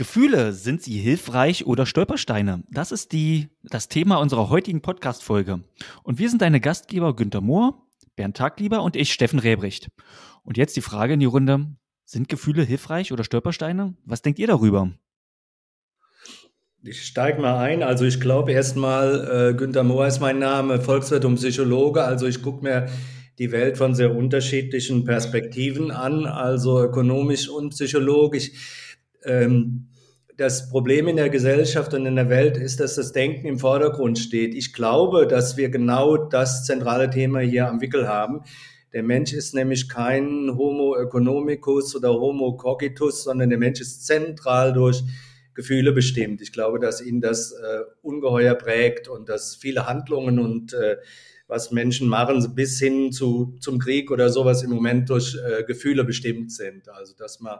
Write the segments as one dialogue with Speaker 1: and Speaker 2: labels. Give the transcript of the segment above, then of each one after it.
Speaker 1: Gefühle, sind sie hilfreich oder Stolpersteine? Das ist die, das Thema unserer heutigen Podcast-Folge. Und wir sind deine Gastgeber Günter Mohr, Bernd Taglieber und ich, Steffen Räbricht. Und jetzt die Frage in die Runde. Sind Gefühle hilfreich oder Stolpersteine? Was denkt ihr darüber?
Speaker 2: Ich steige mal ein. Also ich glaube erstmal, äh, Günter Mohr ist mein Name, Volkswirt und Psychologe. Also ich gucke mir die Welt von sehr unterschiedlichen Perspektiven an, also ökonomisch und psychologisch. Ähm, das Problem in der Gesellschaft und in der Welt ist, dass das Denken im Vordergrund steht. Ich glaube, dass wir genau das zentrale Thema hier am Wickel haben. Der Mensch ist nämlich kein Homo economicus oder Homo cogitus, sondern der Mensch ist zentral durch Gefühle bestimmt. Ich glaube, dass ihn das äh, ungeheuer prägt und dass viele Handlungen und äh, was Menschen machen, bis hin zu, zum Krieg oder sowas im Moment durch äh, Gefühle bestimmt sind. Also, dass man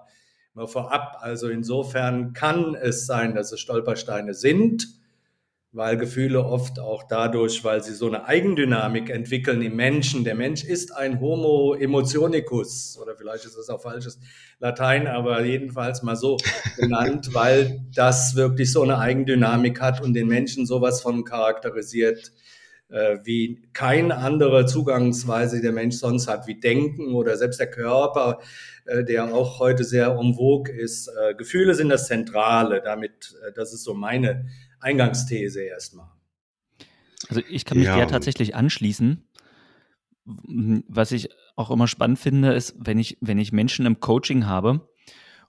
Speaker 2: mal vorab. Also insofern kann es sein, dass es Stolpersteine sind, weil Gefühle oft auch dadurch, weil sie so eine Eigendynamik entwickeln im Menschen. Der Mensch ist ein Homo emotionicus oder vielleicht ist das auch falsches Latein, aber jedenfalls mal so genannt, weil das wirklich so eine Eigendynamik hat und den Menschen sowas von charakterisiert wie keine andere Zugangsweise der Mensch sonst hat, wie Denken oder selbst der Körper, äh, der auch heute sehr vogue ist. Äh, Gefühle sind das Zentrale. Damit, das ist so meine Eingangsthese erstmal.
Speaker 1: Also ich kann mich ja. der tatsächlich anschließen. Was ich auch immer spannend finde, ist, wenn ich, wenn ich Menschen im Coaching habe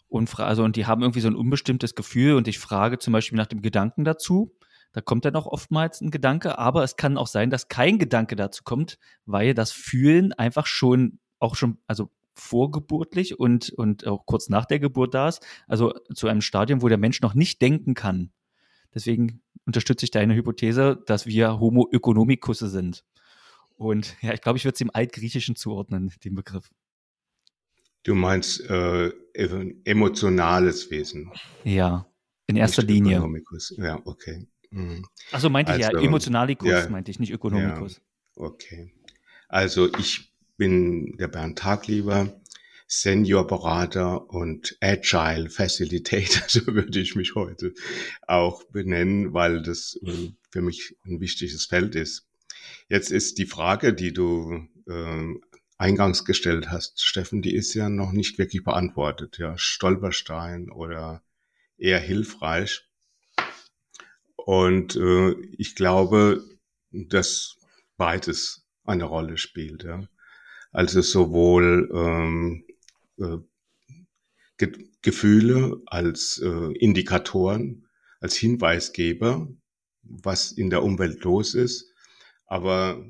Speaker 1: und also und die haben irgendwie so ein unbestimmtes Gefühl und ich frage zum Beispiel nach dem Gedanken dazu, da kommt dann auch oftmals ein Gedanke, aber es kann auch sein, dass kein Gedanke dazu kommt, weil das Fühlen einfach schon auch schon, also vorgeburtlich und, und auch kurz nach der Geburt da ist. Also zu einem Stadium, wo der Mensch noch nicht denken kann. Deswegen unterstütze ich deine Hypothese, dass wir Homo economicus sind. Und ja, ich glaube, ich würde es im Altgriechischen zuordnen, den Begriff.
Speaker 3: Du meinst äh, emotionales Wesen.
Speaker 1: Ja, in erster Linie.
Speaker 3: Ökonomikus. Ja, okay.
Speaker 1: Mhm. Achso, meinte also, ich ja, Emotionalikus ja, meinte ich, nicht Ökonomikus.
Speaker 3: Ja, okay. Also ich bin der Bernd Taglieber, Seniorberater und Agile Facilitator, so würde ich mich heute auch benennen, weil das äh, für mich ein wichtiges Feld ist. Jetzt ist die Frage, die du äh, eingangs gestellt hast, Steffen, die ist ja noch nicht wirklich beantwortet. Ja, Stolperstein oder eher hilfreich. Und äh, ich glaube, dass beides eine Rolle spielt. Ja. Also sowohl ähm, äh, Ge Gefühle als äh, Indikatoren, als Hinweisgeber, was in der Umwelt los ist, aber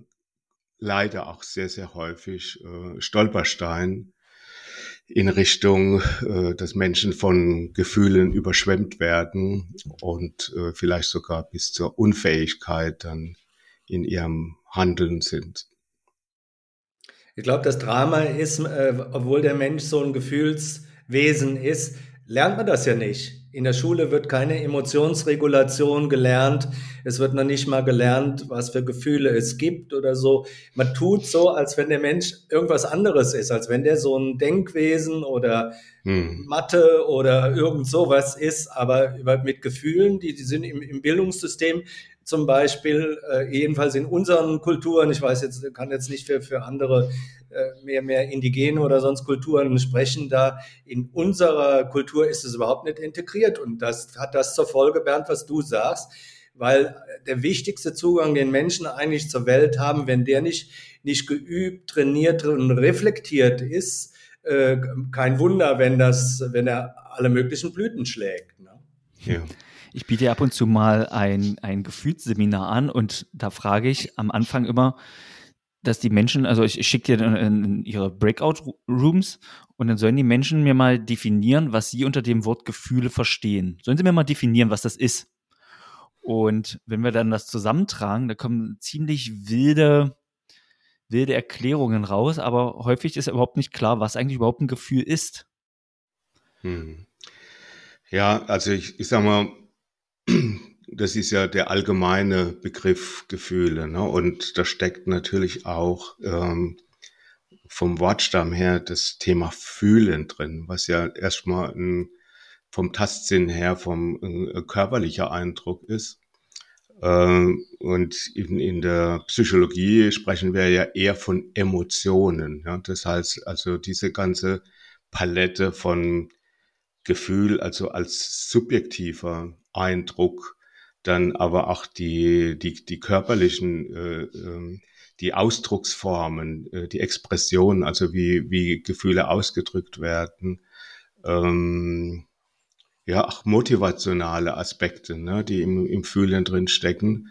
Speaker 3: leider auch sehr, sehr häufig äh, Stolperstein, in Richtung, äh, dass Menschen von Gefühlen überschwemmt werden und äh, vielleicht sogar bis zur Unfähigkeit dann in ihrem Handeln sind.
Speaker 2: Ich glaube, das Drama ist, äh, obwohl der Mensch so ein Gefühlswesen ist, lernt man das ja nicht. In der Schule wird keine Emotionsregulation gelernt. Es wird noch nicht mal gelernt, was für Gefühle es gibt oder so. Man tut so, als wenn der Mensch irgendwas anderes ist, als wenn der so ein Denkwesen oder hm. Mathe oder irgend sowas ist, aber mit Gefühlen, die, die sind im, im Bildungssystem zum Beispiel, äh, jedenfalls in unseren Kulturen, ich weiß jetzt, kann jetzt nicht für, für andere äh, mehr, mehr indigene oder sonst Kulturen sprechen, da in unserer Kultur ist es überhaupt nicht integriert. Und das hat das zur Folge, Bernd, was du sagst, weil der wichtigste Zugang, den Menschen eigentlich zur Welt haben, wenn der nicht, nicht geübt, trainiert und reflektiert ist, äh, kein Wunder, wenn das, wenn er alle möglichen Blüten schlägt. Ne?
Speaker 1: Ja. Ich biete ab und zu mal ein, ein Gefühlsseminar an und da frage ich am Anfang immer, dass die Menschen, also ich, ich schicke dir in, in ihre Breakout-Rooms und dann sollen die Menschen mir mal definieren, was sie unter dem Wort Gefühle verstehen. Sollen sie mir mal definieren, was das ist? Und wenn wir dann das zusammentragen, da kommen ziemlich wilde, wilde Erklärungen raus, aber häufig ist überhaupt nicht klar, was eigentlich überhaupt ein Gefühl ist.
Speaker 3: Hm. Ja, also ich, ich sag mal, das ist ja der allgemeine Begriff Gefühle. Ne? Und da steckt natürlich auch ähm, vom Wortstamm her das Thema Fühlen drin, was ja erstmal ein vom Tastsinn her, vom körperlicher Eindruck ist. Ähm, und in, in der Psychologie sprechen wir ja eher von Emotionen. Ja? Das heißt, also diese ganze Palette von Gefühl, also als subjektiver Eindruck, dann aber auch die, die, die körperlichen, äh, äh, die Ausdrucksformen, äh, die Expressionen, also wie, wie Gefühle ausgedrückt werden, ähm, ja, auch motivationale Aspekte, ne, die im, im Fühlen drin stecken.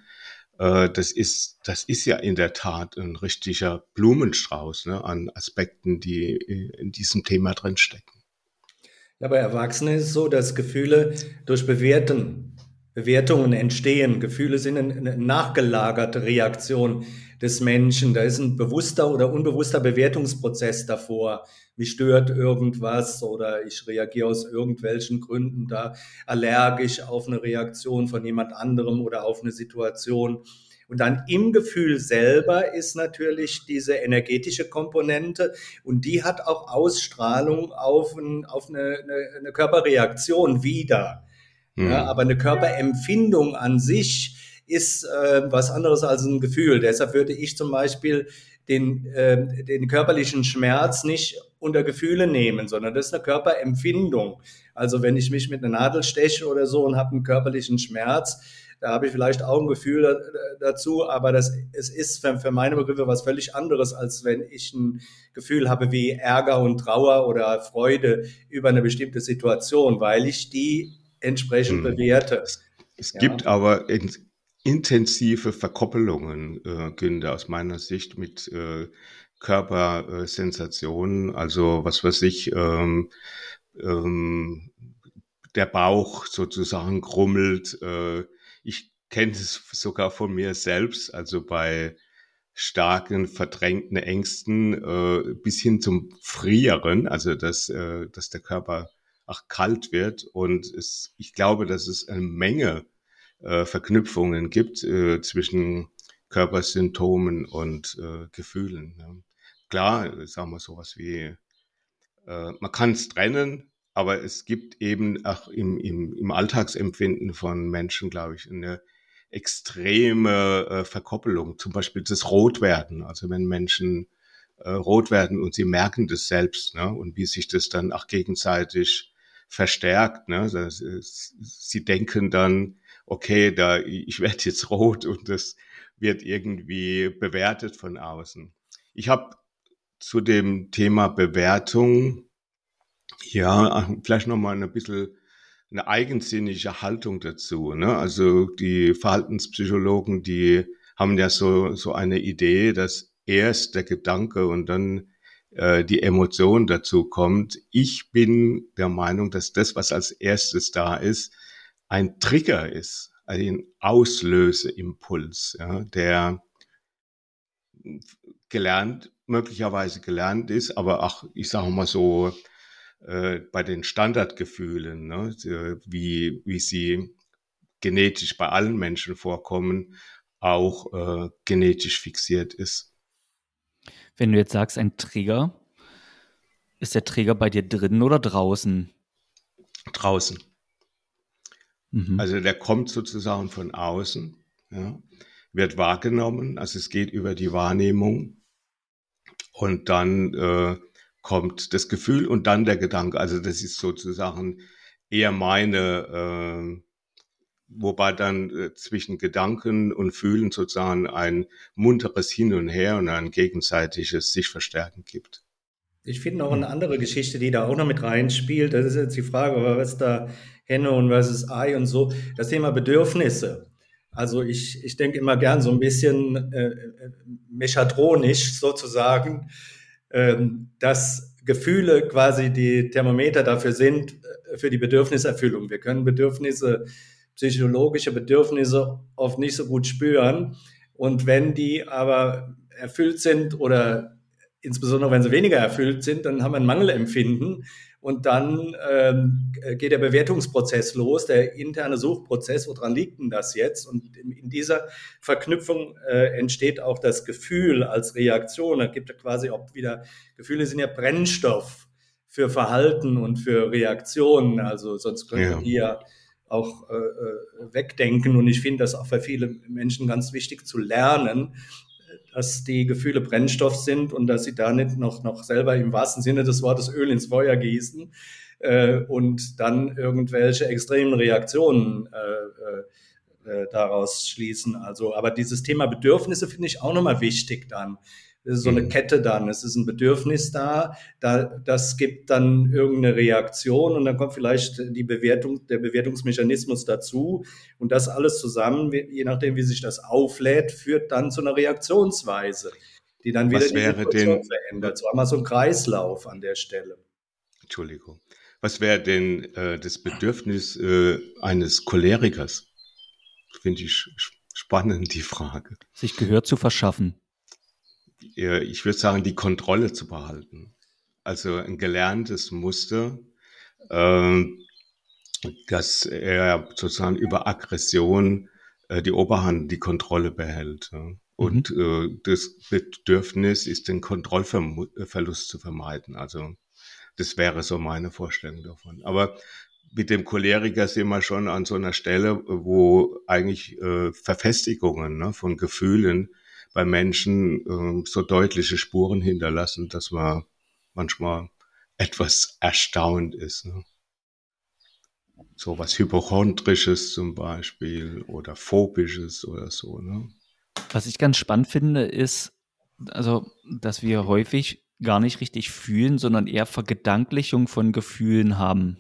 Speaker 3: Äh, das ist, das ist ja in der Tat ein richtiger Blumenstrauß ne, an Aspekten, die in diesem Thema drin stecken.
Speaker 2: Ja, bei Erwachsenen ist es so, dass Gefühle durch Bewerten, Bewertungen entstehen. Gefühle sind eine nachgelagerte Reaktion des Menschen. Da ist ein bewusster oder unbewusster Bewertungsprozess davor. Mich stört irgendwas oder ich reagiere aus irgendwelchen Gründen da allergisch auf eine Reaktion von jemand anderem oder auf eine Situation. Und dann im Gefühl selber ist natürlich diese energetische Komponente und die hat auch Ausstrahlung auf, ein, auf eine, eine, eine Körperreaktion wieder. Mhm. Ja, aber eine Körperempfindung an sich ist äh, was anderes als ein Gefühl. Deshalb würde ich zum Beispiel den, äh, den körperlichen Schmerz nicht unter Gefühle nehmen, sondern das ist eine Körperempfindung. Also wenn ich mich mit einer Nadel steche oder so und habe einen körperlichen Schmerz, da habe ich vielleicht auch ein Gefühl dazu, aber das, es ist für, für meine Begriffe was völlig anderes, als wenn ich ein Gefühl habe wie Ärger und Trauer oder Freude über eine bestimmte Situation, weil ich die entsprechend hm. bewerte.
Speaker 3: Es ja. gibt aber intensive Verkoppelungen, äh, Günde, aus meiner Sicht mit äh, Körpersensationen. Also was weiß ich, ähm, ähm, der Bauch sozusagen grummelt. Äh, ich kenne es sogar von mir selbst, also bei starken verdrängten Ängsten äh, bis hin zum Frieren, also dass, äh, dass der Körper auch kalt wird. Und es, ich glaube, dass es eine Menge äh, Verknüpfungen gibt äh, zwischen Körpersymptomen und äh, Gefühlen. Ja. Klar, sagen wir sowas wie, äh, man kann es trennen, aber es gibt eben auch im, im, im Alltagsempfinden von Menschen, glaube ich, eine extreme äh, Verkoppelung. Zum Beispiel das Rotwerden. Also wenn Menschen äh, rot werden und sie merken das selbst ne, und wie sich das dann auch gegenseitig verstärkt. Ne? Das ist, sie denken dann, okay, da ich werde jetzt rot und das wird irgendwie bewertet von außen. Ich habe zu dem Thema Bewertung ja vielleicht noch mal ein bisschen eine eigensinnige Haltung dazu. Ne? Also die Verhaltenspsychologen, die haben ja so so eine Idee, dass erst der Gedanke und dann äh, die Emotion dazu kommt. Ich bin der Meinung, dass das, was als erstes da ist, ein Trigger ist, ein Auslöseimpuls, ja, der gelernt, möglicherweise gelernt ist, aber auch, ich sage mal so, äh, bei den Standardgefühlen, ne, wie, wie sie genetisch bei allen Menschen vorkommen, auch äh, genetisch fixiert ist.
Speaker 1: Wenn du jetzt sagst, ein Trigger, ist der Trigger bei dir drin oder draußen?
Speaker 3: Draußen. Mhm. Also der kommt sozusagen von außen, ja, wird wahrgenommen, also es geht über die Wahrnehmung und dann äh, kommt das Gefühl und dann der Gedanke. Also das ist sozusagen eher meine, äh, wobei dann äh, zwischen Gedanken und Fühlen sozusagen ein munteres Hin und Her und ein gegenseitiges sich verstärken gibt.
Speaker 2: Ich finde noch eine andere Geschichte, die da auch noch mit reinspielt. Das ist jetzt die Frage, was da Henne und was ist Ei und so. Das Thema Bedürfnisse. Also ich, ich denke immer gern so ein bisschen äh, äh mechatronisch sozusagen, ähm, dass Gefühle quasi die Thermometer dafür sind, äh, für die Bedürfniserfüllung. Wir können Bedürfnisse, psychologische Bedürfnisse oft nicht so gut spüren. Und wenn die aber erfüllt sind oder insbesondere wenn sie weniger erfüllt sind, dann haben wir ein Mangelempfinden und dann ähm, geht der Bewertungsprozess los, der interne Suchprozess, woran liegt denn das jetzt? Und in, in dieser Verknüpfung äh, entsteht auch das Gefühl als Reaktion. Da gibt es quasi auch wieder, Gefühle sind ja Brennstoff für Verhalten und für Reaktionen. Also sonst könnten ja. die ja auch äh, äh, wegdenken. Und ich finde das auch für viele Menschen ganz wichtig zu lernen, dass die Gefühle Brennstoff sind und dass sie da nicht noch, noch selber im wahrsten Sinne des Wortes Öl ins Feuer gießen äh, und dann irgendwelche extremen Reaktionen äh, äh, daraus schließen. Also, aber dieses Thema Bedürfnisse finde ich auch nochmal wichtig dann. Es ist so eine mhm. Kette dann. Es ist ein Bedürfnis da, da, das gibt dann irgendeine Reaktion und dann kommt vielleicht die Bewertung, der Bewertungsmechanismus dazu. Und das alles zusammen, je nachdem, wie sich das auflädt, führt dann zu einer Reaktionsweise, die dann wieder
Speaker 3: Was die Situation
Speaker 2: verändert. So haben wir so einen Kreislauf an der Stelle.
Speaker 3: Entschuldigung. Was wäre denn äh, das Bedürfnis äh, eines Cholerikers? Finde ich spannend, die Frage.
Speaker 1: Sich Gehör zu verschaffen.
Speaker 3: Ich würde sagen, die Kontrolle zu behalten. Also ein gelerntes Muster, äh, dass er sozusagen über Aggression äh, die Oberhand, die Kontrolle behält. Ja. Und mhm. äh, das Bedürfnis ist, den Kontrollverlust zu vermeiden. Also das wäre so meine Vorstellung davon. Aber mit dem Choleriker sind wir schon an so einer Stelle, wo eigentlich äh, Verfestigungen ne, von Gefühlen bei Menschen äh, so deutliche Spuren hinterlassen, dass man manchmal etwas erstaunt ist. Ne? So was Hypochondrisches zum Beispiel oder Phobisches oder so. Ne?
Speaker 1: Was ich ganz spannend finde, ist, also, dass wir häufig gar nicht richtig fühlen, sondern eher Vergedanklichung von Gefühlen haben.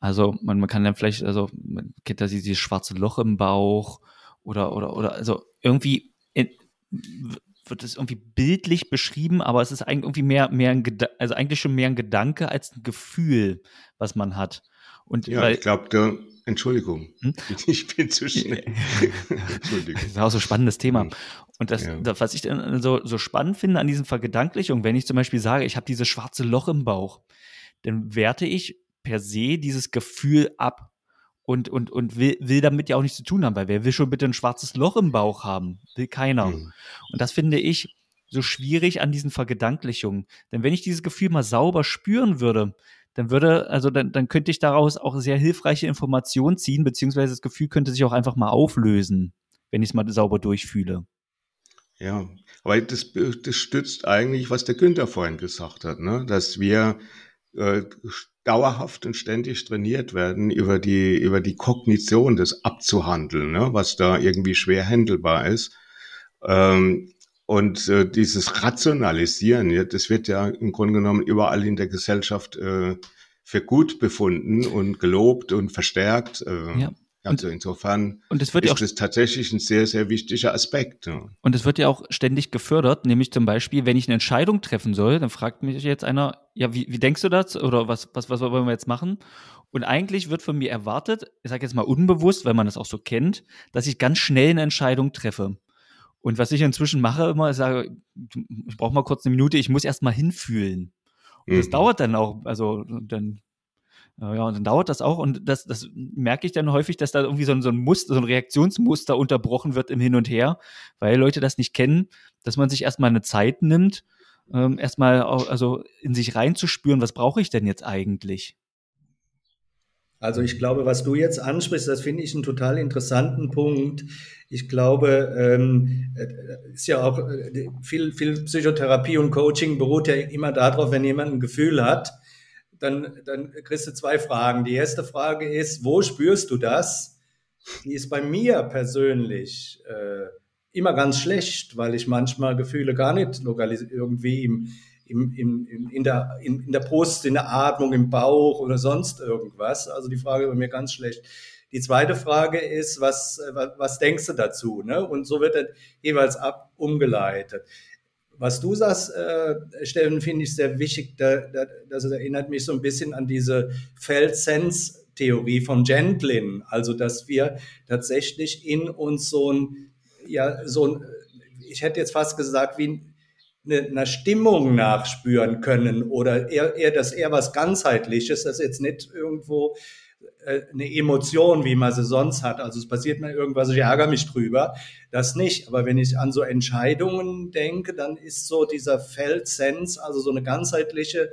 Speaker 1: Also man, man kann dann vielleicht, also man kennt da dieses schwarze Loch im Bauch oder oder oder also irgendwie wird es irgendwie bildlich beschrieben, aber es ist eigentlich irgendwie mehr mehr ein also eigentlich schon mehr ein Gedanke als ein Gefühl, was man hat.
Speaker 3: Und ja, weil, ich glaube, Entschuldigung, hm? ich bin zu schnell.
Speaker 1: Entschuldigung. Das ist auch so ein spannendes Thema. Hm. Und das, ja. was ich dann so, so spannend finde an diesen Vergedanklichungen, wenn ich zum Beispiel sage, ich habe dieses schwarze Loch im Bauch, dann werte ich per se dieses Gefühl ab und, und, und will, will damit ja auch nichts zu tun haben, weil wer will schon bitte ein schwarzes Loch im Bauch haben? Will keiner. Mhm. Und das finde ich so schwierig an diesen Vergedanklichungen. Denn wenn ich dieses Gefühl mal sauber spüren würde, dann würde, also dann, dann könnte ich daraus auch sehr hilfreiche Informationen ziehen, beziehungsweise das Gefühl könnte sich auch einfach mal auflösen, wenn ich es mal sauber durchfühle.
Speaker 3: Ja, aber das, das stützt eigentlich, was der Günther vorhin gesagt hat, ne? dass wir äh, dauerhaft und ständig trainiert werden, über die, über die Kognition des abzuhandeln, ne? was da irgendwie schwer handelbar ist. Ähm, und äh, dieses Rationalisieren, ja, das wird ja im Grunde genommen überall in der Gesellschaft äh, für gut befunden und gelobt und verstärkt. Äh, ja. Also und, insofern
Speaker 1: und es wird
Speaker 3: ist
Speaker 1: auch,
Speaker 3: das tatsächlich ein sehr, sehr wichtiger Aspekt. Ja.
Speaker 1: Und es wird ja auch ständig gefördert, nämlich zum Beispiel, wenn ich eine Entscheidung treffen soll, dann fragt mich jetzt einer, ja, wie, wie denkst du das? Oder was, was, was wollen wir jetzt machen? Und eigentlich wird von mir erwartet, ich sage jetzt mal unbewusst, weil man das auch so kennt, dass ich ganz schnell eine Entscheidung treffe. Und was ich inzwischen mache, immer, ich sage, ich brauche mal kurz eine Minute, ich muss erst mal hinfühlen. Und mhm. das dauert dann auch, also dann ja, und dann dauert das auch und das, das merke ich dann häufig, dass da irgendwie so ein, so ein Muster, so ein Reaktionsmuster unterbrochen wird im Hin und Her, weil Leute das nicht kennen, dass man sich erstmal eine Zeit nimmt, ähm, erstmal also in sich reinzuspüren, was brauche ich denn jetzt eigentlich?
Speaker 2: Also ich glaube, was du jetzt ansprichst, das finde ich einen total interessanten Punkt. Ich glaube, ähm, äh, ist ja auch äh, viel, viel Psychotherapie und Coaching beruht ja immer darauf, wenn jemand ein Gefühl hat, dann, dann kriegst du zwei Fragen. Die erste Frage ist, wo spürst du das? Die ist bei mir persönlich äh, immer ganz schlecht, weil ich manchmal Gefühle gar nicht lokalisiere, irgendwie im, im, im, in, der, in, in der Brust, in der Atmung, im Bauch oder sonst irgendwas. Also die Frage bei mir ganz schlecht. Die zweite Frage ist, was, was, was denkst du dazu? Ne? Und so wird dann jeweils ab umgeleitet was du sagst, äh, Steffen, finde ich sehr wichtig. Da, da, das erinnert mich so ein bisschen an diese Feld-Sense-Theorie von Gentlin. Also, dass wir tatsächlich in uns so ein, ja, so ein, ich hätte jetzt fast gesagt, wie eine, einer Stimmung nachspüren können oder eher, eher das eher was ganzheitliches, das jetzt nicht irgendwo eine Emotion, wie man sie sonst hat. Also es passiert mir irgendwas, ich ärgere mich drüber. Das nicht. Aber wenn ich an so Entscheidungen denke, dann ist so dieser Feldsens, also so eine ganzheitliche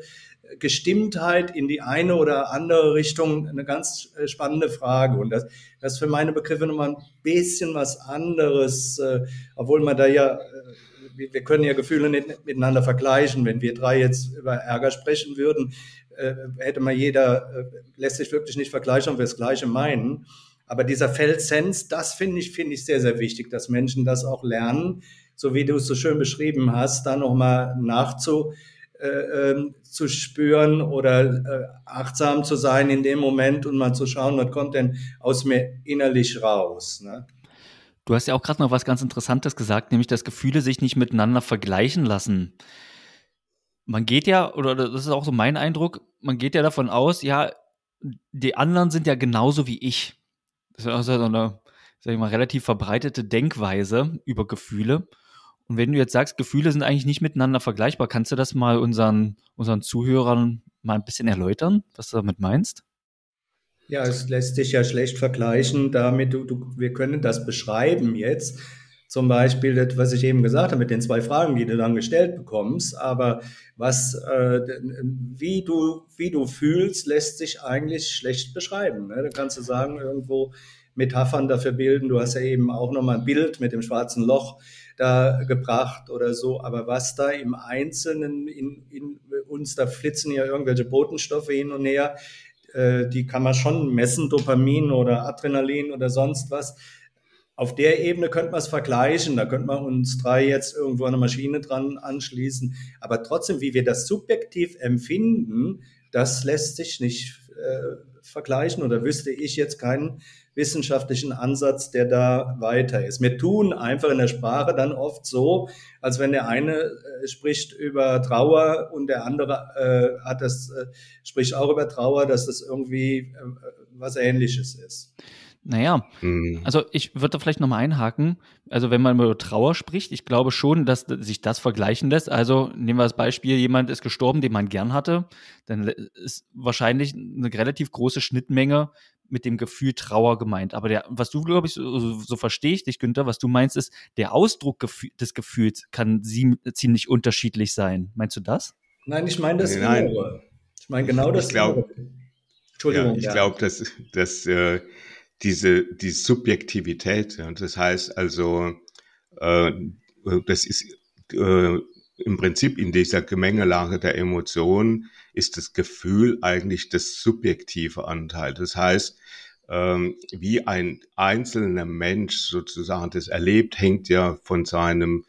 Speaker 2: Gestimmtheit in die eine oder andere Richtung eine ganz äh, spannende Frage. Und das, das ist für meine Begriffe nochmal ein bisschen was anderes, äh, obwohl man da ja, äh, wir können ja Gefühle nicht miteinander vergleichen. Wenn wir drei jetzt über Ärger sprechen würden, äh, hätte man jeder, äh, lässt sich wirklich nicht vergleichen, ob wir das Gleiche meinen. Aber dieser Feldsens, das finde ich, finde ich sehr, sehr wichtig, dass Menschen das auch lernen, so wie du es so schön beschrieben hast, da nochmal nachzu, äh, ähm, zu spüren oder äh, achtsam zu sein in dem Moment und mal zu schauen, was kommt denn aus mir innerlich raus. Ne?
Speaker 1: Du hast ja auch gerade noch was ganz Interessantes gesagt, nämlich dass Gefühle sich nicht miteinander vergleichen lassen. Man geht ja, oder das ist auch so mein Eindruck, man geht ja davon aus, ja, die anderen sind ja genauso wie ich. Das ist also so eine, sag ich mal, relativ verbreitete Denkweise über Gefühle. Und wenn du jetzt sagst, Gefühle sind eigentlich nicht miteinander vergleichbar, kannst du das mal unseren, unseren Zuhörern mal ein bisschen erläutern, was du damit meinst?
Speaker 2: Ja, es lässt sich ja schlecht vergleichen damit, du, du, wir können das beschreiben jetzt. Zum Beispiel, das, was ich eben gesagt habe, mit den zwei Fragen, die du dann gestellt bekommst. Aber was, äh, wie, du, wie du fühlst, lässt sich eigentlich schlecht beschreiben. Ne? Da kannst du sagen, irgendwo Metaphern dafür bilden. Du hast ja eben auch nochmal ein Bild mit dem schwarzen Loch da gebracht oder so. Aber was da im Einzelnen in, in uns, da flitzen ja irgendwelche Botenstoffe hin und her, äh, die kann man schon messen, Dopamin oder Adrenalin oder sonst was auf der Ebene könnte man es vergleichen. Da könnte man uns drei jetzt irgendwo an eine Maschine dran anschließen. Aber trotzdem, wie wir das subjektiv empfinden, das lässt sich nicht äh, vergleichen oder wüsste ich jetzt keinen wissenschaftlichen Ansatz, der da weiter ist. Wir tun einfach in der Sprache dann oft so, als wenn der eine äh, spricht über Trauer und der andere äh, hat das, äh, spricht auch über Trauer, dass das irgendwie äh, was Ähnliches ist.
Speaker 1: Naja, mhm. also ich würde vielleicht nochmal einhaken. Also wenn man über Trauer spricht, ich glaube schon, dass sich das vergleichen lässt. Also nehmen wir das Beispiel, jemand ist gestorben, den man gern hatte, dann ist wahrscheinlich eine relativ große Schnittmenge mit dem Gefühl Trauer gemeint. Aber der, was du, glaube ich, so, so verstehe ich dich, Günther, was du meinst, ist, der Ausdruck des Gefühls kann sie, ziemlich unterschiedlich sein. Meinst du das?
Speaker 2: Nein, ich meine das Nein. Ich meine genau das.
Speaker 3: Ich glaube, Entschuldigung. Ja, ich ja. glaube, dass, dass äh, diese, die Subjektivität. Ja. Das heißt also, äh, das ist äh, im Prinzip in dieser Gemengelage der Emotionen ist das Gefühl eigentlich das subjektive Anteil. Das heißt, ähm, wie ein einzelner Mensch sozusagen das erlebt, hängt ja von seinem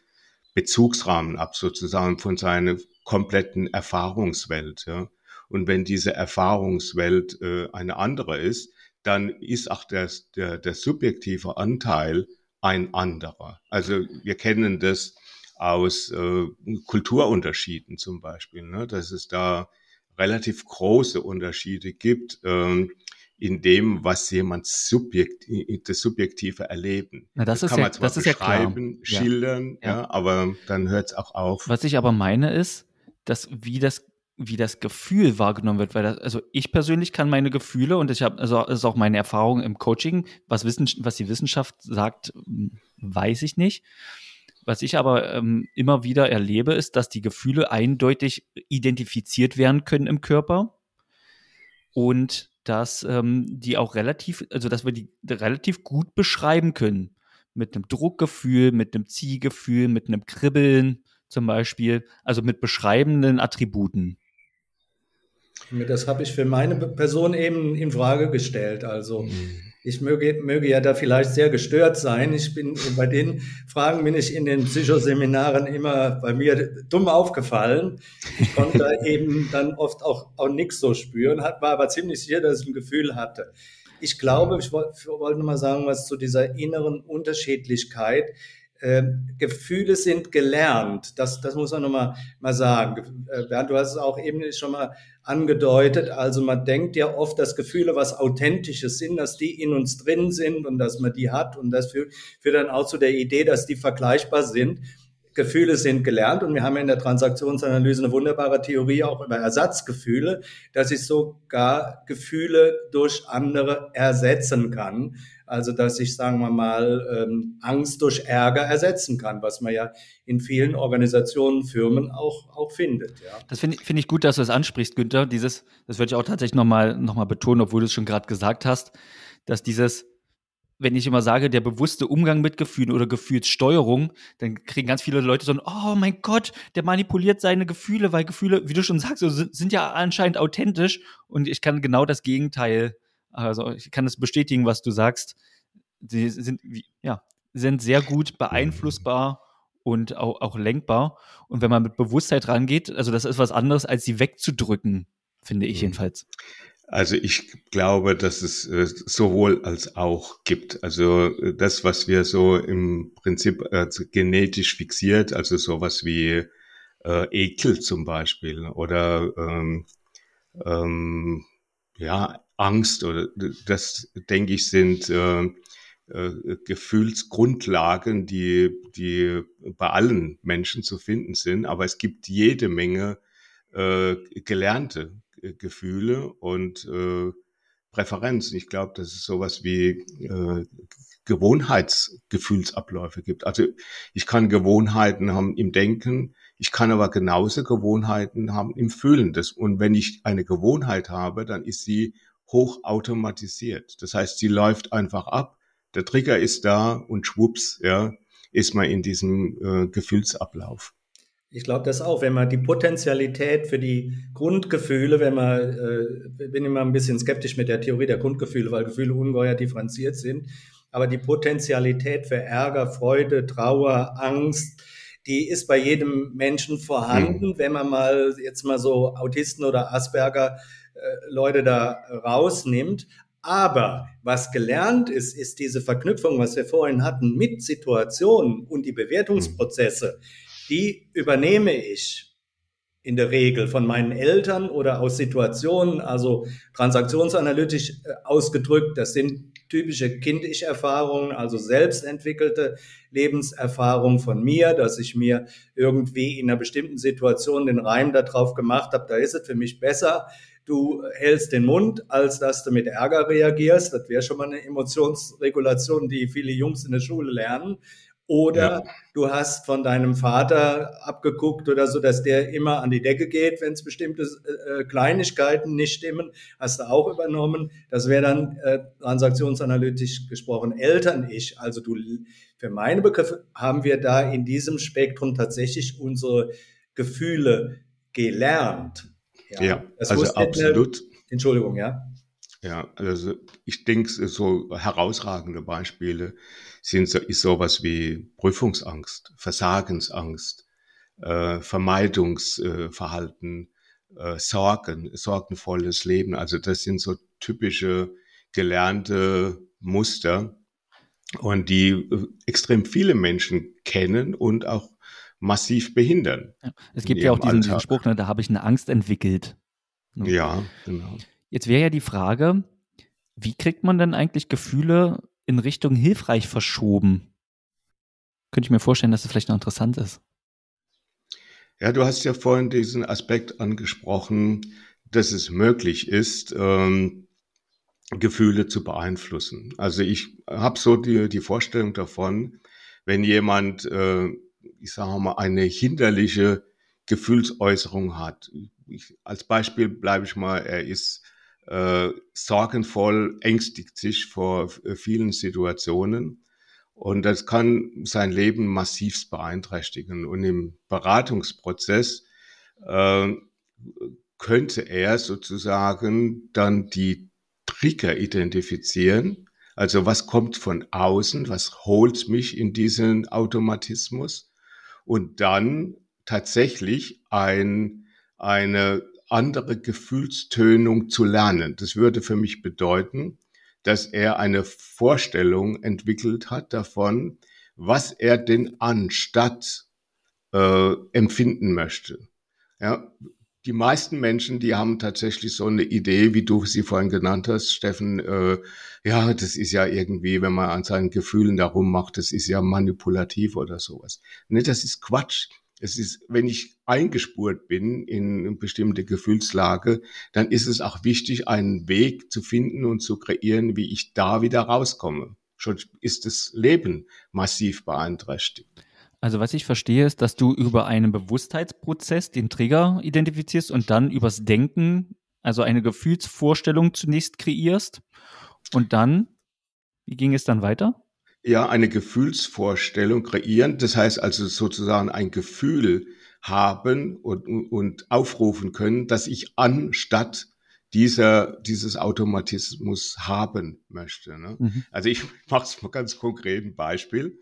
Speaker 3: Bezugsrahmen ab, sozusagen von seiner kompletten Erfahrungswelt. Ja. Und wenn diese Erfahrungswelt äh, eine andere ist, dann ist auch der, der, der subjektive Anteil ein anderer. Also wir kennen das aus äh, Kulturunterschieden zum Beispiel, ne? dass es da relativ große Unterschiede gibt ähm, in dem, was jemand subjekt, das subjektive Erleben.
Speaker 1: Na, das, das ist kann ja, man zwar das
Speaker 3: beschreiben, ja schildern, ja. ja. aber dann hört es auch auf.
Speaker 1: Was ich aber meine ist, dass wie das wie das Gefühl wahrgenommen wird, weil das, also ich persönlich kann meine Gefühle und ich habe, also ist auch meine Erfahrung im Coaching, was, Wissen, was die Wissenschaft sagt, hm, weiß ich nicht. Was ich aber ähm, immer wieder erlebe, ist, dass die Gefühle eindeutig identifiziert werden können im Körper und dass ähm, die auch relativ, also dass wir die relativ gut beschreiben können. Mit einem Druckgefühl, mit einem Ziehgefühl, mit einem Kribbeln zum Beispiel, also mit beschreibenden Attributen.
Speaker 2: Das habe ich für meine Person eben in Frage gestellt. Also mhm. ich möge, möge ja da vielleicht sehr gestört sein. Ich bin bei den Fragen bin ich in den Psychoseminaren immer bei mir dumm aufgefallen. Ich konnte da eben dann oft auch, auch nichts so spüren, hat, war aber ziemlich sicher, dass ich ein Gefühl hatte. Ich glaube, ich wollte wollt noch mal sagen, was zu dieser inneren Unterschiedlichkeit äh, Gefühle sind gelernt. Das, das muss man nochmal mal sagen. Äh, Bernd, du hast es auch eben schon mal angedeutet. Also man denkt ja oft, dass Gefühle was Authentisches sind, dass die in uns drin sind und dass man die hat. Und das führt, führt dann auch zu der Idee, dass die vergleichbar sind. Gefühle sind gelernt und wir haben in der Transaktionsanalyse eine wunderbare Theorie auch über Ersatzgefühle, dass ich sogar Gefühle durch andere ersetzen kann. Also dass ich, sagen wir mal, ähm, Angst durch Ärger ersetzen kann, was man ja in vielen Organisationen, Firmen auch, auch findet. Ja.
Speaker 1: Das finde find ich gut, dass du das ansprichst, Günther. Dieses, das würde ich auch tatsächlich nochmal noch mal betonen, obwohl du es schon gerade gesagt hast, dass dieses wenn ich immer sage, der bewusste Umgang mit Gefühlen oder Gefühlssteuerung, dann kriegen ganz viele Leute so ein, oh mein Gott, der manipuliert seine Gefühle, weil Gefühle, wie du schon sagst, sind ja anscheinend authentisch und ich kann genau das Gegenteil, also ich kann das bestätigen, was du sagst. Sie sind, ja, sind sehr gut beeinflussbar und auch, auch lenkbar. Und wenn man mit Bewusstheit rangeht, also das ist was anderes, als sie wegzudrücken, finde ich mhm. jedenfalls.
Speaker 3: Also ich glaube, dass es äh, sowohl als auch gibt. Also äh, das, was wir so im Prinzip äh, genetisch fixiert, also sowas wie äh, Ekel zum Beispiel oder ähm, ähm, ja Angst oder das denke ich sind äh, äh, Gefühlsgrundlagen, die die bei allen Menschen zu finden sind. Aber es gibt jede Menge äh, gelernte Gefühle und äh, Präferenzen. Ich glaube, dass es sowas wie äh, Gewohnheitsgefühlsabläufe gibt. Also ich kann Gewohnheiten haben im Denken, ich kann aber genauso Gewohnheiten haben im Fühlen. Das, und wenn ich eine Gewohnheit habe, dann ist sie hochautomatisiert. Das heißt, sie läuft einfach ab. Der Trigger ist da und schwupps, ja, ist man in diesem äh, Gefühlsablauf.
Speaker 2: Ich glaube das auch, wenn man die Potenzialität für die Grundgefühle, wenn man, äh, bin immer ein bisschen skeptisch mit der Theorie der Grundgefühle, weil Gefühle ungeheuer differenziert sind, aber die Potenzialität für Ärger, Freude, Trauer, Angst, die ist bei jedem Menschen vorhanden. Mhm. Wenn man mal jetzt mal so Autisten oder Asperger Leute da rausnimmt. Aber was gelernt ist, ist diese Verknüpfung, was wir vorhin hatten, mit Situationen und die Bewertungsprozesse. Mhm die übernehme ich in der Regel von meinen Eltern oder aus Situationen, also transaktionsanalytisch äh, ausgedrückt, das sind typische Kind-Ich-Erfahrungen, also selbstentwickelte Lebenserfahrung von mir, dass ich mir irgendwie in einer bestimmten Situation den Reim darauf gemacht habe, da ist es für mich besser, du hältst den Mund, als dass du mit Ärger reagierst. Das wäre schon mal eine Emotionsregulation, die viele Jungs in der Schule lernen. Oder ja. du hast von deinem Vater abgeguckt oder so, dass der immer an die Decke geht, wenn es bestimmte äh, Kleinigkeiten nicht stimmen, hast du auch übernommen. Das wäre dann äh, transaktionsanalytisch gesprochen Eltern-Ich. Also du, für meine Begriffe haben wir da in diesem Spektrum tatsächlich unsere Gefühle gelernt.
Speaker 3: Ja, ja also absolut.
Speaker 2: Mehr, Entschuldigung, ja.
Speaker 3: Ja, also ich denke, so herausragende Beispiele sind so, ist sowas wie Prüfungsangst, Versagensangst, äh, Vermeidungsverhalten, äh, Sorgen, sorgenvolles Leben. Also das sind so typische gelernte Muster und die äh, extrem viele Menschen kennen und auch massiv behindern.
Speaker 1: Ja, es gibt ja auch diesen, diesen Spruch, ne, da habe ich eine Angst entwickelt.
Speaker 3: Ja, genau.
Speaker 1: Jetzt wäre ja die Frage, wie kriegt man denn eigentlich Gefühle in Richtung hilfreich verschoben? Könnte ich mir vorstellen, dass das vielleicht noch interessant ist.
Speaker 3: Ja, du hast ja vorhin diesen Aspekt angesprochen, dass es möglich ist, ähm, Gefühle zu beeinflussen. Also ich habe so die, die Vorstellung davon, wenn jemand, äh, ich sage mal, eine hinderliche Gefühlsäußerung hat. Ich, als Beispiel bleibe ich mal, er ist äh, sorgenvoll, ängstigt sich vor äh, vielen Situationen. Und das kann sein Leben massivst beeinträchtigen. Und im Beratungsprozess äh, könnte er sozusagen dann die Trigger identifizieren. Also was kommt von außen, was holt mich in diesen Automatismus? Und dann tatsächlich ein, eine andere Gefühlstönung zu lernen. Das würde für mich bedeuten, dass er eine Vorstellung entwickelt hat davon, was er denn anstatt äh, empfinden möchte. Ja, die meisten Menschen, die haben tatsächlich so eine Idee, wie du sie vorhin genannt hast, Steffen, äh, ja, das ist ja irgendwie, wenn man an seinen Gefühlen darum macht, das ist ja manipulativ oder sowas. Ne, das ist Quatsch. Es ist, wenn ich eingespurt bin in eine bestimmte Gefühlslage, dann ist es auch wichtig, einen Weg zu finden und zu kreieren, wie ich da wieder rauskomme. Schon ist das Leben massiv beeinträchtigt.
Speaker 1: Also was ich verstehe, ist, dass du über einen Bewusstheitsprozess den Trigger identifizierst und dann übers Denken, also eine Gefühlsvorstellung zunächst kreierst und dann, wie ging es dann weiter?
Speaker 3: Ja, eine Gefühlsvorstellung kreieren. Das heißt also sozusagen ein Gefühl haben und, und aufrufen können, dass ich anstatt dieser, dieses Automatismus haben möchte. Ne? Mhm. Also ich mache es mal ganz konkret ein Beispiel.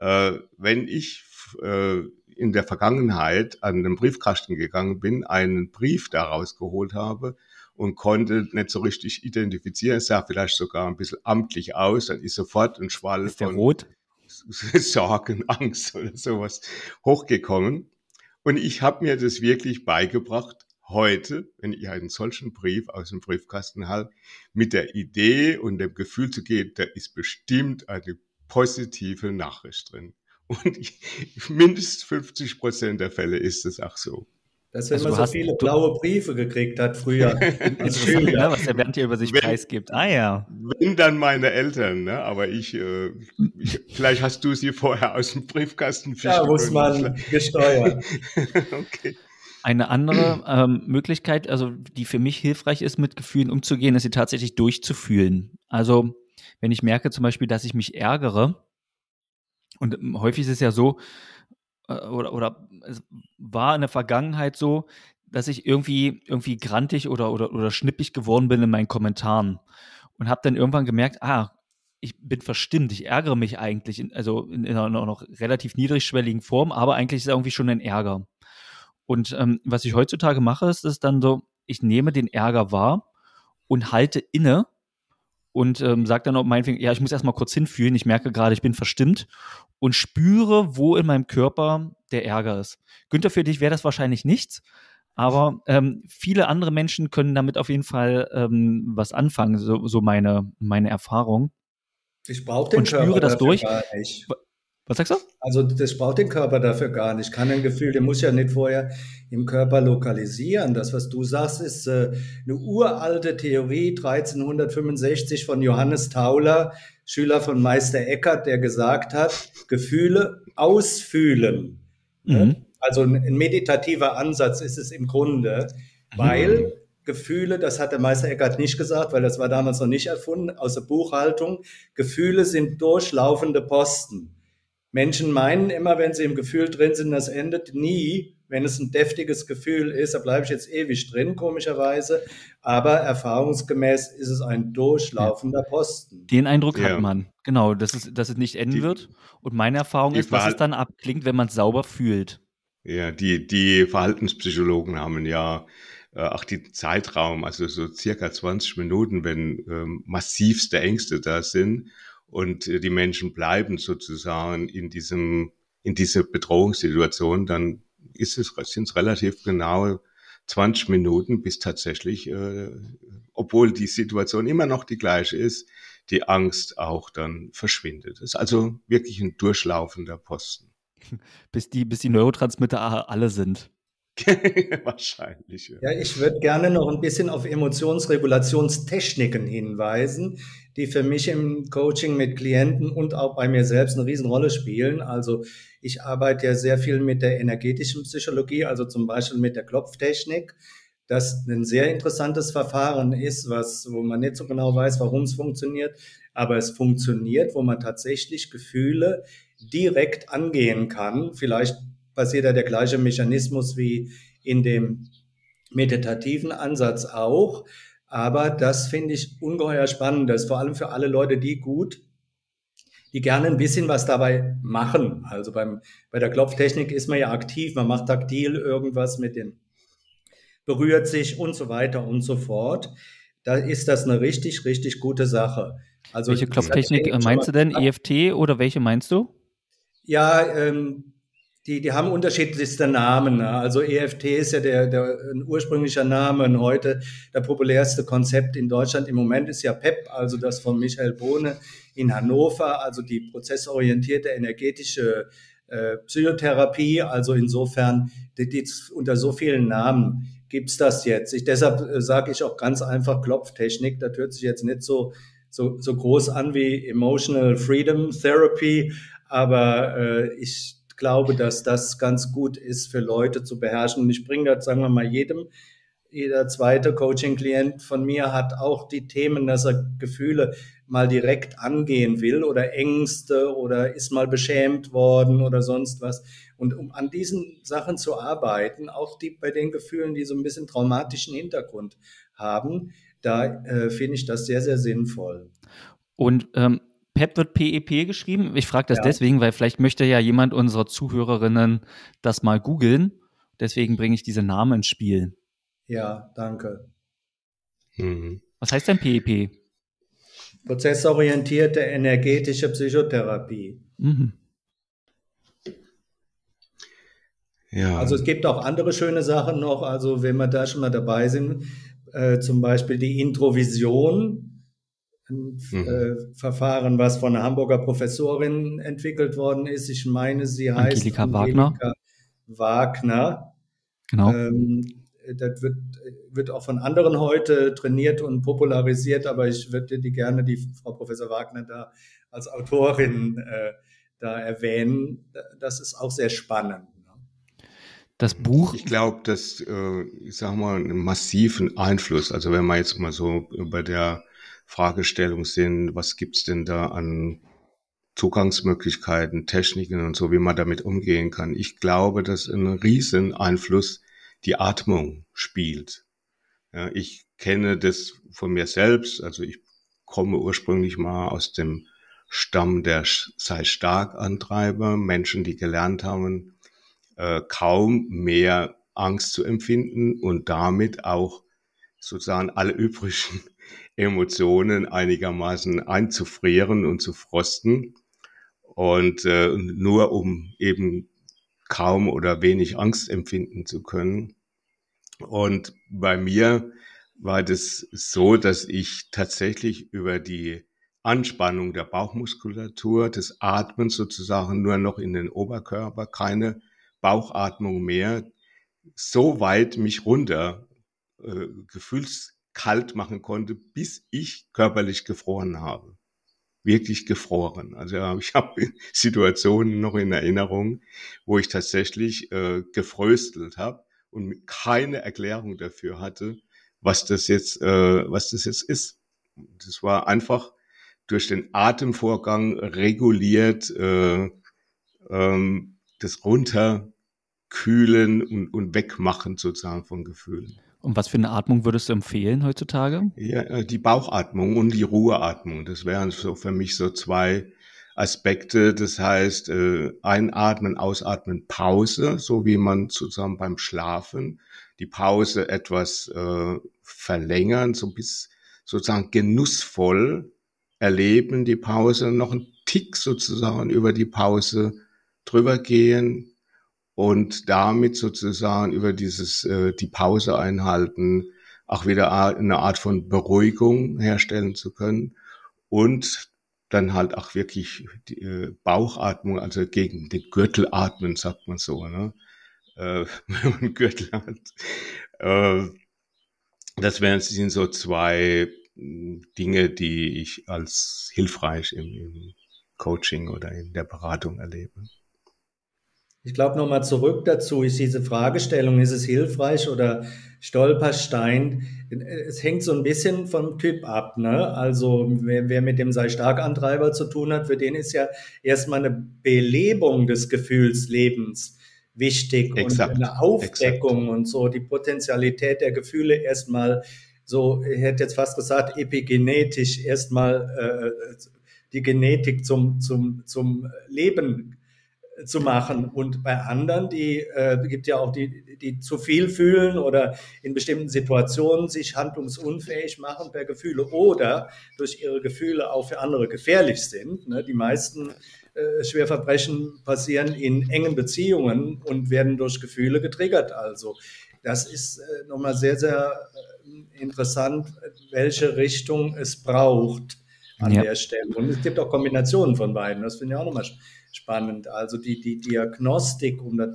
Speaker 3: Äh, wenn ich äh, in der Vergangenheit an den Briefkasten gegangen bin, einen Brief daraus geholt habe und konnte nicht so richtig identifizieren, sah vielleicht sogar ein bisschen amtlich aus, dann ist sofort ein Schwall
Speaker 1: ist von rot?
Speaker 3: Sorgen, Angst oder sowas hochgekommen. Und ich habe mir das wirklich beigebracht, heute, wenn ich einen solchen Brief aus dem Briefkasten halte, mit der Idee und dem Gefühl zu gehen, da ist bestimmt eine positive Nachricht drin. Und ich, mindestens 50 Prozent der Fälle ist es auch so.
Speaker 2: Dass wenn also man so viele blaue Briefe gekriegt hat früher
Speaker 1: als Schüler. Ne, was der Bernd hier über sich wenn, preisgibt. Ah ja.
Speaker 3: Wenn dann meine Eltern, ne? aber ich, äh, ich vielleicht hast du sie vorher aus dem Briefkasten
Speaker 2: Ja, muss man gesteuert.
Speaker 1: okay. Eine andere ähm, Möglichkeit, also die für mich hilfreich ist, mit Gefühlen umzugehen, ist sie tatsächlich durchzufühlen. Also wenn ich merke zum Beispiel, dass ich mich ärgere, und ähm, häufig ist es ja so, äh, oder, oder es war in der Vergangenheit so, dass ich irgendwie, irgendwie grantig oder, oder, oder schnippig geworden bin in meinen Kommentaren und habe dann irgendwann gemerkt, ah, ich bin verstimmt, ich ärgere mich eigentlich, in, also in, in, einer noch relativ niedrigschwelligen Form, aber eigentlich ist es irgendwie schon ein Ärger. Und ähm, was ich heutzutage mache, ist, ist dann so, ich nehme den Ärger wahr und halte inne und ähm, sagt dann auch meinetwegen, ja, ich muss erstmal kurz hinfühlen, ich merke gerade, ich bin verstimmt und spüre, wo in meinem Körper der Ärger ist. Günther, für dich wäre das wahrscheinlich nichts, aber ähm, viele andere Menschen können damit auf jeden Fall ähm, was anfangen, so, so meine, meine Erfahrung.
Speaker 2: Ich brauche den
Speaker 1: und spüre
Speaker 2: Körper
Speaker 1: das durch.
Speaker 2: Was sagst du? Also das braucht den Körper dafür gar nicht. Kann ein Gefühl, der muss ja nicht vorher im Körper lokalisieren. Das, was du sagst, ist äh, eine uralte Theorie 1365 von Johannes Tauler, Schüler von Meister Eckhart, der gesagt hat, Gefühle ausfühlen. Mhm. Also ein, ein, meditativer Ansatz ist es im Grunde, weil mhm. Gefühle, das hat der Meister Eckhart nicht gesagt, weil das war damals noch nicht erfunden, aus der Buchhaltung, Gefühle sind durchlaufende Posten. Menschen meinen immer, wenn sie im Gefühl drin sind, das endet nie. Wenn es ein deftiges Gefühl ist, da bleibe ich jetzt ewig drin, komischerweise. Aber erfahrungsgemäß ist es ein durchlaufender Posten.
Speaker 1: Den Eindruck ja. hat man, genau, dass es, dass es nicht enden die, wird. Und meine Erfahrung ist, dass es dann abklingt, wenn man es sauber fühlt.
Speaker 3: Ja, die, die Verhaltenspsychologen haben ja äh, auch die Zeitraum, also so circa 20 Minuten, wenn ähm, massivste Ängste da sind und äh, die Menschen bleiben sozusagen in diesem, in dieser Bedrohungssituation, dann ist es, sind es relativ genau 20 Minuten, bis tatsächlich, äh, obwohl die Situation immer noch die gleiche ist, die Angst auch dann verschwindet. Das ist also wirklich ein durchlaufender Posten.
Speaker 1: Bis die, bis die Neurotransmitter alle sind.
Speaker 3: Wahrscheinlich.
Speaker 2: Ja, ja ich würde gerne noch ein bisschen auf Emotionsregulationstechniken hinweisen, die für mich im Coaching mit Klienten und auch bei mir selbst eine Riesenrolle spielen. Also ich arbeite ja sehr viel mit der energetischen Psychologie, also zum Beispiel mit der Klopftechnik, das ein sehr interessantes Verfahren ist, was, wo man nicht so genau weiß, warum es funktioniert, aber es funktioniert, wo man tatsächlich Gefühle direkt angehen kann. Vielleicht passiert ja der gleiche Mechanismus wie in dem meditativen Ansatz auch. Aber das finde ich ungeheuer spannend. Das ist vor allem für alle Leute, die gut, die gerne ein bisschen was dabei machen. Also beim, bei der Klopftechnik ist man ja aktiv, man macht taktil irgendwas mit den, berührt sich und so weiter und so fort. Da ist das eine richtig, richtig gute Sache.
Speaker 1: Also welche Klopftechnik meinst du denn? EFT oder welche meinst du?
Speaker 2: Ja, ähm, die, die haben unterschiedlichste Namen. Ne? Also EFT ist ja der, der ein ursprünglicher Name und heute der populärste Konzept in Deutschland im Moment ist ja PEP, also das von Michael Bohne in Hannover, also die prozessorientierte energetische äh, Psychotherapie. Also insofern, die, die, unter so vielen Namen gibt's das jetzt. Ich, deshalb äh, sage ich auch ganz einfach Klopftechnik. Das hört sich jetzt nicht so, so, so groß an wie Emotional Freedom Therapy, aber äh, ich glaube, dass das ganz gut ist für Leute zu beherrschen. Und ich bringe das, sagen wir mal, jedem, jeder zweite Coaching-Klient von mir hat auch die Themen, dass er Gefühle mal direkt angehen will oder Ängste oder ist mal beschämt worden oder sonst was. Und um an diesen Sachen zu arbeiten, auch die bei den Gefühlen, die so ein bisschen traumatischen Hintergrund haben, da äh, finde ich das sehr, sehr sinnvoll.
Speaker 1: Und ähm, PEP wird PEP e geschrieben. Ich frage das ja. deswegen, weil vielleicht möchte ja jemand unserer Zuhörerinnen das mal googeln. Deswegen bringe ich diese Namen ins Spiel.
Speaker 2: Ja, danke.
Speaker 1: Mhm. Was heißt denn PEP? E
Speaker 2: Prozessorientierte energetische Psychotherapie. Mhm. Ja. Also es gibt auch andere schöne Sachen noch. Also wenn wir da schon mal dabei sind, äh, zum Beispiel die Introvision, ein mhm. äh, Verfahren, was von einer Hamburger Professorin entwickelt worden ist. Ich meine, sie heißt
Speaker 1: Angelika, Angelika Wagner.
Speaker 2: Wagner.
Speaker 1: Genau.
Speaker 2: Ähm, das wird, wird auch von anderen heute trainiert und popularisiert, aber ich würde die gerne die Frau Professor Wagner da als Autorin äh, da erwähnen. Das ist auch sehr spannend. Ne?
Speaker 1: Das Buch.
Speaker 3: Ich glaube, dass, äh, ich sag mal, einen massiven Einfluss, also wenn man jetzt mal so bei der Fragestellung sind, was gibt's denn da an Zugangsmöglichkeiten, Techniken und so, wie man damit umgehen kann. Ich glaube, dass ein riesen Einfluss die Atmung spielt. Ja, ich kenne das von mir selbst, also ich komme ursprünglich mal aus dem Stamm der sei stark Antreiber, Menschen, die gelernt haben, äh, kaum mehr Angst zu empfinden und damit auch sozusagen alle übrigen Emotionen einigermaßen einzufrieren und zu frosten. Und äh, nur um eben kaum oder wenig Angst empfinden zu können. Und bei mir war das so, dass ich tatsächlich über die Anspannung der Bauchmuskulatur, des Atmens sozusagen nur noch in den Oberkörper, keine Bauchatmung mehr, so weit mich runter äh, gefühls kalt machen konnte, bis ich körperlich gefroren habe. Wirklich gefroren. Also ich habe Situationen noch in Erinnerung, wo ich tatsächlich äh, gefröstelt habe und keine Erklärung dafür hatte, was das jetzt, äh, was das jetzt ist. Das war einfach durch den Atemvorgang reguliert, äh, ähm, das Runterkühlen und, und Wegmachen sozusagen von Gefühlen.
Speaker 1: Und was für eine Atmung würdest du empfehlen heutzutage?
Speaker 3: Ja, äh, die Bauchatmung und die Ruheatmung. Das wären so für mich so zwei Aspekte. Das heißt, äh, einatmen, ausatmen, Pause, so wie man zusammen beim Schlafen die Pause etwas äh, verlängern, so bis sozusagen genussvoll erleben, die Pause noch ein Tick sozusagen über die Pause drüber gehen, und damit sozusagen über dieses äh, die Pause einhalten auch wieder eine Art von Beruhigung herstellen zu können und dann halt auch wirklich die äh, Bauchatmung, also gegen den Gürtel atmen, sagt man so, ne? Äh, wenn man einen Gürtel hat. Äh, das wären sind so zwei hm, Dinge, die ich als hilfreich im, im Coaching oder in der Beratung erlebe.
Speaker 2: Ich glaube nochmal zurück dazu, ist diese Fragestellung, ist es hilfreich oder Stolperstein? Es hängt so ein bisschen vom Typ ab. Ne? Also wer, wer mit dem Sei-Stark-Antreiber zu tun hat, für den ist ja erstmal eine Belebung des Gefühlslebens wichtig exakt, und eine Aufdeckung exakt. und so die Potentialität der Gefühle erstmal so, ich hätte jetzt fast gesagt, epigenetisch erstmal äh, die Genetik zum, zum, zum Leben zu machen. Und bei anderen, die äh, gibt ja auch die, die zu viel fühlen oder in bestimmten Situationen sich handlungsunfähig machen per Gefühle oder durch ihre Gefühle auch für andere gefährlich sind. Ne? Die meisten äh, Schwerverbrechen passieren in engen Beziehungen und werden durch Gefühle getriggert. Also das ist äh, nochmal sehr, sehr äh, interessant, welche Richtung es braucht an ja. der Stelle. Und es gibt auch Kombinationen von beiden. Das finde ich auch nochmal spannend. Also die, die Diagnostik, um das,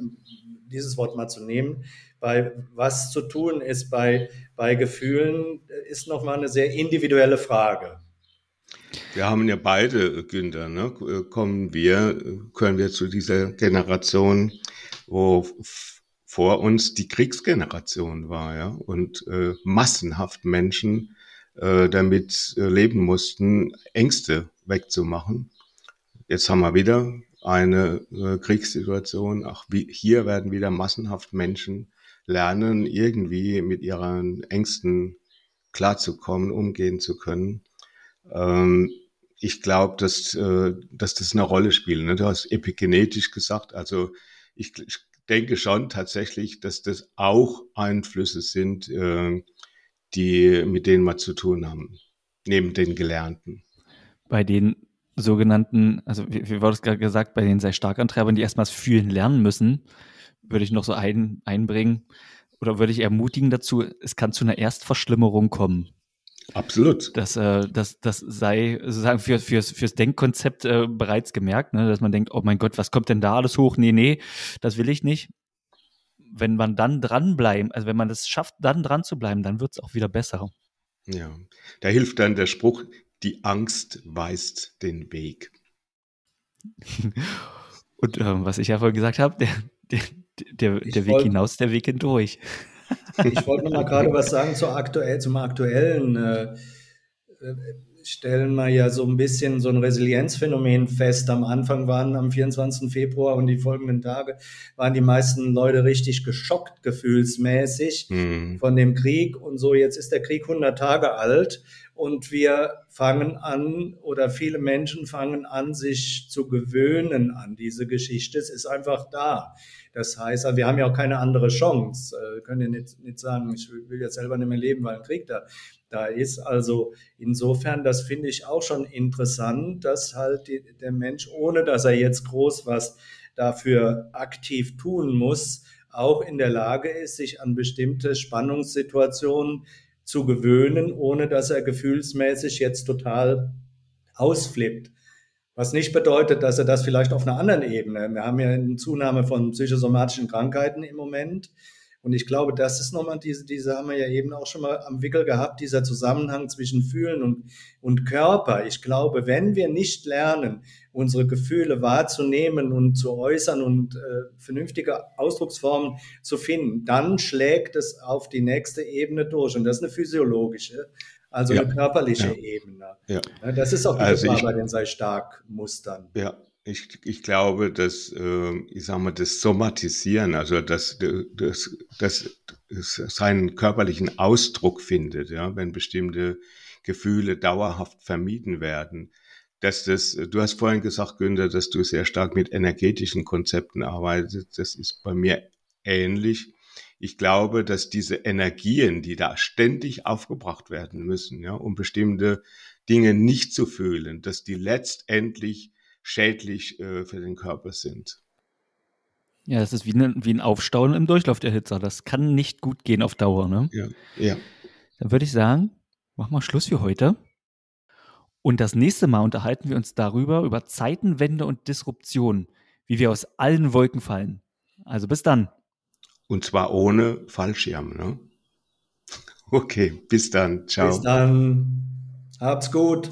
Speaker 2: dieses Wort mal zu nehmen, bei was zu tun ist bei, bei Gefühlen, ist nochmal eine sehr individuelle Frage.
Speaker 3: Wir haben ja beide, Günther, ne? kommen wir, können wir zu dieser Generation, wo vor uns die Kriegsgeneration war, ja, und äh, massenhaft Menschen äh, damit äh, leben mussten, Ängste wegzumachen. Jetzt haben wir wieder eine äh, Kriegssituation. Ach, wie, hier werden wieder massenhaft Menschen lernen, irgendwie mit ihren Ängsten klarzukommen, umgehen zu können. Ähm, ich glaube, dass, äh, dass das eine Rolle spielt. Ne? Du hast epigenetisch gesagt, also ich, denke schon tatsächlich, dass das auch Einflüsse sind, äh, die, mit denen wir zu tun haben, neben den Gelernten.
Speaker 1: Bei den sogenannten, also wie, wie wurde es gerade gesagt, bei den sehr Starkantreibern, die erstmals fühlen lernen müssen, würde ich noch so ein, einbringen oder würde ich ermutigen dazu, es kann zu einer Erstverschlimmerung kommen.
Speaker 3: Absolut.
Speaker 1: Das, äh, das, das sei sozusagen für, fürs, fürs Denkkonzept äh, bereits gemerkt, ne? dass man denkt, oh mein Gott, was kommt denn da alles hoch? Nee, nee, das will ich nicht. Wenn man dann dranbleiben, also wenn man es schafft, dann dran zu bleiben, dann wird es auch wieder besser.
Speaker 3: Ja, da hilft dann der Spruch, die Angst weist den Weg.
Speaker 1: Und äh, was ich ja vorhin gesagt habe, der, der, der, der Weg hinaus, der Weg hindurch.
Speaker 2: Ich wollte noch mal gerade was sagen zu aktuell, zum aktuellen. Äh, äh, stellen wir ja so ein bisschen so ein Resilienzphänomen fest. Am Anfang waren am 24. Februar und die folgenden Tage waren die meisten Leute richtig geschockt gefühlsmäßig mhm. von dem Krieg und so. Jetzt ist der Krieg 100 Tage alt und wir fangen an oder viele Menschen fangen an, sich zu gewöhnen an diese Geschichte. Es ist einfach da. Das heißt, wir haben ja auch keine andere Chance. Äh, wir können ja nicht, nicht sagen, ich will jetzt selber nicht mehr leben, weil ein Krieg da, da ist. Also insofern, das finde ich auch schon interessant, dass halt die, der Mensch, ohne dass er jetzt groß was dafür aktiv tun muss, auch in der Lage ist, sich an bestimmte Spannungssituationen zu gewöhnen, ohne dass er gefühlsmäßig jetzt total ausflippt. Was nicht bedeutet, dass er das vielleicht auf einer anderen Ebene, wir haben ja eine Zunahme von psychosomatischen Krankheiten im Moment. Und ich glaube, das ist nochmal diese, diese haben wir ja eben auch schon mal am Wickel gehabt, dieser Zusammenhang zwischen Fühlen und, und Körper. Ich glaube, wenn wir nicht lernen, unsere Gefühle wahrzunehmen und zu äußern und äh, vernünftige Ausdrucksformen zu finden, dann schlägt es auf die nächste Ebene durch. Und das ist eine physiologische also ja. eine körperliche ja. Ebene. Ja. Das ist auch die also Gefahr bei den sei stark Mustern.
Speaker 3: Ja, ich, ich glaube, dass, äh, ich sag mal, das Somatisieren, also dass das, das, das seinen körperlichen Ausdruck findet, ja, wenn bestimmte Gefühle dauerhaft vermieden werden. Dass das, du hast vorhin gesagt, Günther, dass du sehr stark mit energetischen Konzepten arbeitest. Das ist bei mir ähnlich ich glaube, dass diese Energien, die da ständig aufgebracht werden müssen, ja, um bestimmte Dinge nicht zu fühlen, dass die letztendlich schädlich äh, für den Körper sind.
Speaker 1: Ja, das ist wie, ne, wie ein Aufstauen im Durchlauferhitzer. Das kann nicht gut gehen auf Dauer, ne?
Speaker 3: Ja, ja.
Speaker 1: Dann würde ich sagen, machen wir Schluss für heute. Und das nächste Mal unterhalten wir uns darüber, über Zeitenwende und Disruption, wie wir aus allen Wolken fallen. Also bis dann.
Speaker 3: Und zwar ohne Fallschirm. Ne? Okay, bis dann. Ciao.
Speaker 2: Bis dann. Habt's gut.